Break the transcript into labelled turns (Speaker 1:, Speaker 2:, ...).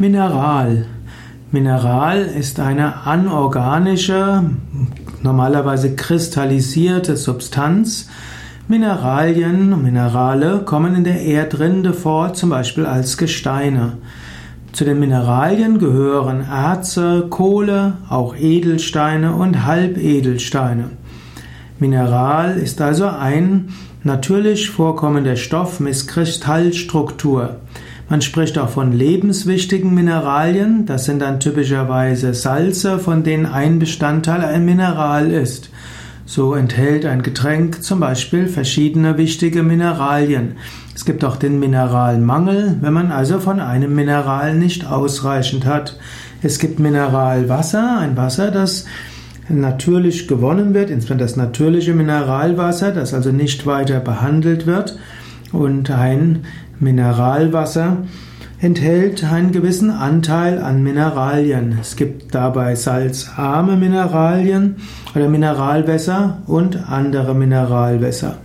Speaker 1: Mineral. Mineral ist eine anorganische, normalerweise kristallisierte Substanz. Mineralien, Minerale kommen in der Erdrinde vor, zum Beispiel als Gesteine. Zu den Mineralien gehören Erze, Kohle, auch Edelsteine und Halbedelsteine. Mineral ist also ein natürlich vorkommender Stoff mit Kristallstruktur. Man spricht auch von lebenswichtigen Mineralien. Das sind dann typischerweise Salze, von denen ein Bestandteil ein Mineral ist. So enthält ein Getränk zum Beispiel verschiedene wichtige Mineralien. Es gibt auch den Mineralmangel, wenn man also von einem Mineral nicht ausreichend hat. Es gibt Mineralwasser, ein Wasser, das natürlich gewonnen wird, insbesondere das natürliche Mineralwasser, das also nicht weiter behandelt wird. Und ein Mineralwasser enthält einen gewissen Anteil an Mineralien. Es gibt dabei salzarme Mineralien oder Mineralwässer und andere Mineralwässer.